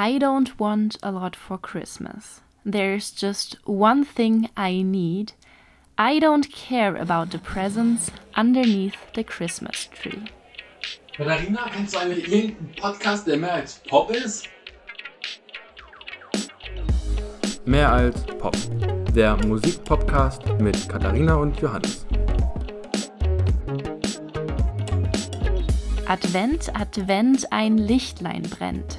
I don't want a lot for Christmas. There's just one thing I need. I don't care about the presents underneath the Christmas tree. Katharina, kennst du eigentlich irgendeinen Podcast, der mehr als Pop ist? Mehr als Pop. Der Musikpodcast mit Katharina und Johannes. Advent, Advent, ein Lichtlein brennt.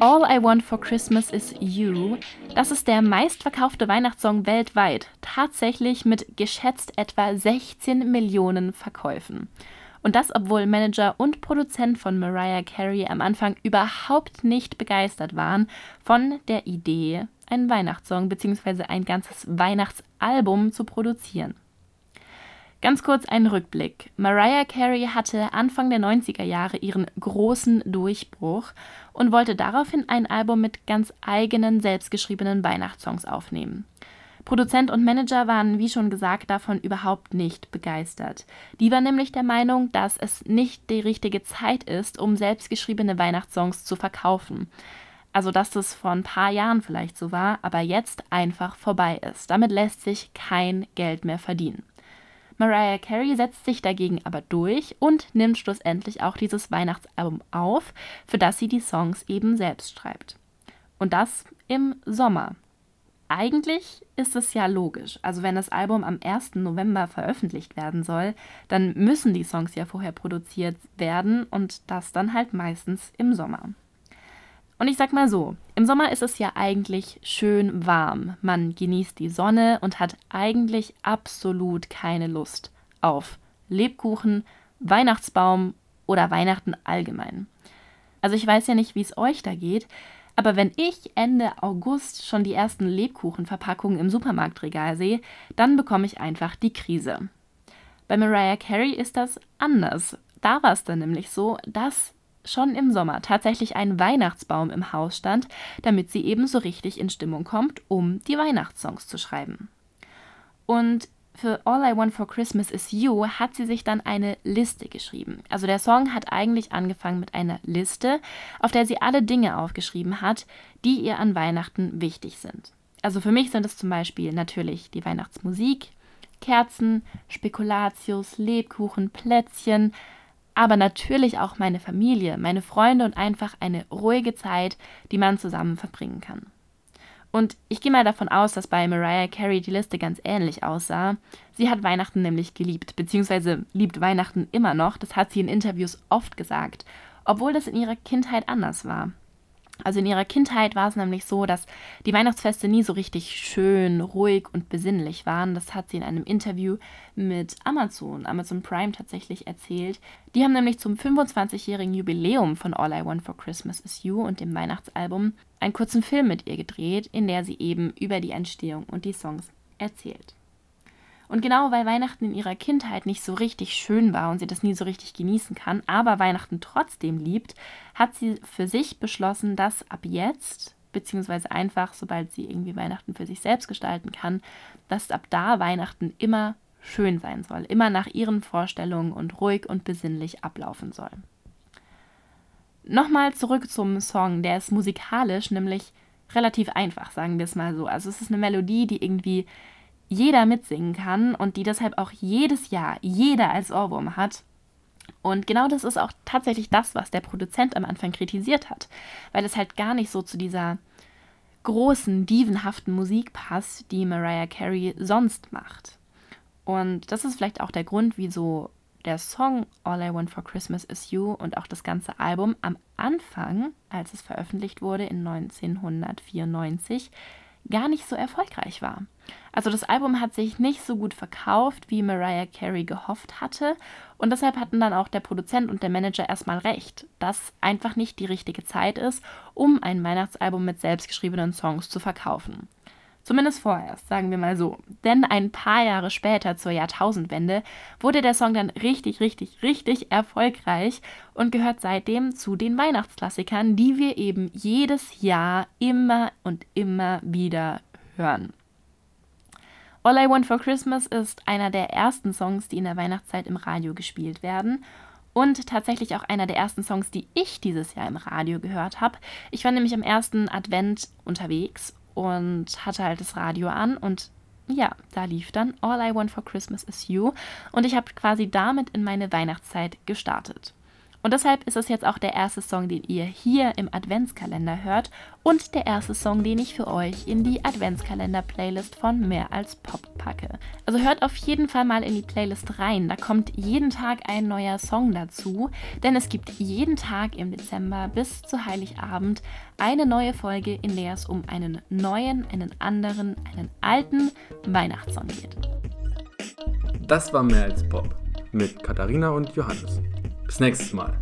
All I Want for Christmas is You. Das ist der meistverkaufte Weihnachtssong weltweit, tatsächlich mit geschätzt etwa 16 Millionen Verkäufen. Und das, obwohl Manager und Produzent von Mariah Carey am Anfang überhaupt nicht begeistert waren von der Idee, einen Weihnachtssong bzw. ein ganzes Weihnachtsalbum zu produzieren. Ganz kurz ein Rückblick. Mariah Carey hatte Anfang der 90er Jahre ihren großen Durchbruch und wollte daraufhin ein Album mit ganz eigenen, selbstgeschriebenen Weihnachtssongs aufnehmen. Produzent und Manager waren, wie schon gesagt, davon überhaupt nicht begeistert. Die waren nämlich der Meinung, dass es nicht die richtige Zeit ist, um selbstgeschriebene Weihnachtssongs zu verkaufen. Also, dass das vor ein paar Jahren vielleicht so war, aber jetzt einfach vorbei ist. Damit lässt sich kein Geld mehr verdienen. Mariah Carey setzt sich dagegen aber durch und nimmt schlussendlich auch dieses Weihnachtsalbum auf, für das sie die Songs eben selbst schreibt. Und das im Sommer. Eigentlich ist es ja logisch. Also wenn das Album am 1. November veröffentlicht werden soll, dann müssen die Songs ja vorher produziert werden und das dann halt meistens im Sommer. Und ich sag mal so, im Sommer ist es ja eigentlich schön warm. Man genießt die Sonne und hat eigentlich absolut keine Lust auf Lebkuchen, Weihnachtsbaum oder Weihnachten allgemein. Also ich weiß ja nicht, wie es euch da geht, aber wenn ich Ende August schon die ersten Lebkuchenverpackungen im Supermarktregal sehe, dann bekomme ich einfach die Krise. Bei Mariah Carey ist das anders. Da war es dann nämlich so, dass schon im Sommer tatsächlich ein Weihnachtsbaum im Haus stand, damit sie eben so richtig in Stimmung kommt, um die Weihnachtssongs zu schreiben. Und für All I Want for Christmas is You hat sie sich dann eine Liste geschrieben. Also der Song hat eigentlich angefangen mit einer Liste, auf der sie alle Dinge aufgeschrieben hat, die ihr an Weihnachten wichtig sind. Also für mich sind es zum Beispiel natürlich die Weihnachtsmusik, Kerzen, Spekulatius, Lebkuchen, Plätzchen, aber natürlich auch meine Familie, meine Freunde und einfach eine ruhige Zeit, die man zusammen verbringen kann. Und ich gehe mal davon aus, dass bei Mariah Carey die Liste ganz ähnlich aussah. Sie hat Weihnachten nämlich geliebt, beziehungsweise liebt Weihnachten immer noch. Das hat sie in Interviews oft gesagt, obwohl das in ihrer Kindheit anders war. Also in ihrer Kindheit war es nämlich so, dass die Weihnachtsfeste nie so richtig schön, ruhig und besinnlich waren. Das hat sie in einem Interview mit Amazon, Amazon Prime tatsächlich erzählt. Die haben nämlich zum 25-jährigen Jubiläum von All I Want for Christmas Is You und dem Weihnachtsalbum einen kurzen Film mit ihr gedreht, in der sie eben über die Entstehung und die Songs erzählt. Und genau weil Weihnachten in ihrer Kindheit nicht so richtig schön war und sie das nie so richtig genießen kann, aber Weihnachten trotzdem liebt, hat sie für sich beschlossen, dass ab jetzt, beziehungsweise einfach, sobald sie irgendwie Weihnachten für sich selbst gestalten kann, dass ab da Weihnachten immer schön sein soll, immer nach ihren Vorstellungen und ruhig und besinnlich ablaufen soll. Nochmal zurück zum Song, der ist musikalisch nämlich relativ einfach, sagen wir es mal so. Also es ist eine Melodie, die irgendwie jeder mitsingen kann und die deshalb auch jedes Jahr jeder als Ohrwurm hat. Und genau das ist auch tatsächlich das, was der Produzent am Anfang kritisiert hat, weil es halt gar nicht so zu dieser großen, dievenhaften Musik passt, die Mariah Carey sonst macht. Und das ist vielleicht auch der Grund, wieso der Song All I Want for Christmas Is You und auch das ganze Album am Anfang, als es veröffentlicht wurde in 1994, gar nicht so erfolgreich war. Also das Album hat sich nicht so gut verkauft, wie Mariah Carey gehofft hatte und deshalb hatten dann auch der Produzent und der Manager erstmal recht, dass einfach nicht die richtige Zeit ist, um ein Weihnachtsalbum mit selbstgeschriebenen Songs zu verkaufen. Zumindest vorerst, sagen wir mal so. Denn ein paar Jahre später, zur Jahrtausendwende, wurde der Song dann richtig, richtig, richtig erfolgreich und gehört seitdem zu den Weihnachtsklassikern, die wir eben jedes Jahr immer und immer wieder hören. All I Want for Christmas ist einer der ersten Songs, die in der Weihnachtszeit im Radio gespielt werden. Und tatsächlich auch einer der ersten Songs, die ich dieses Jahr im Radio gehört habe. Ich war nämlich am ersten Advent unterwegs und hatte halt das Radio an und ja, da lief dann All I Want for Christmas is You und ich habe quasi damit in meine Weihnachtszeit gestartet. Und deshalb ist es jetzt auch der erste Song, den ihr hier im Adventskalender hört und der erste Song, den ich für euch in die Adventskalender-Playlist von Mehr als Pop packe. Also hört auf jeden Fall mal in die Playlist rein. Da kommt jeden Tag ein neuer Song dazu, denn es gibt jeden Tag im Dezember bis zu Heiligabend eine neue Folge, in der es um einen neuen, einen anderen, einen alten Weihnachtssong geht. Das war Mehr als Pop mit Katharina und Johannes. Bis nächstes Mal.